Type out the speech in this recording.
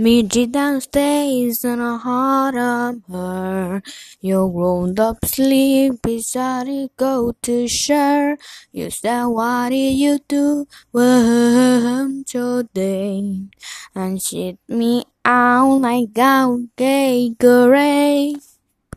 Midget downstairs in a heart of her. Your grown up sleep beside it, go to share. You said, what did you do with today? And shit me out like a gay gray.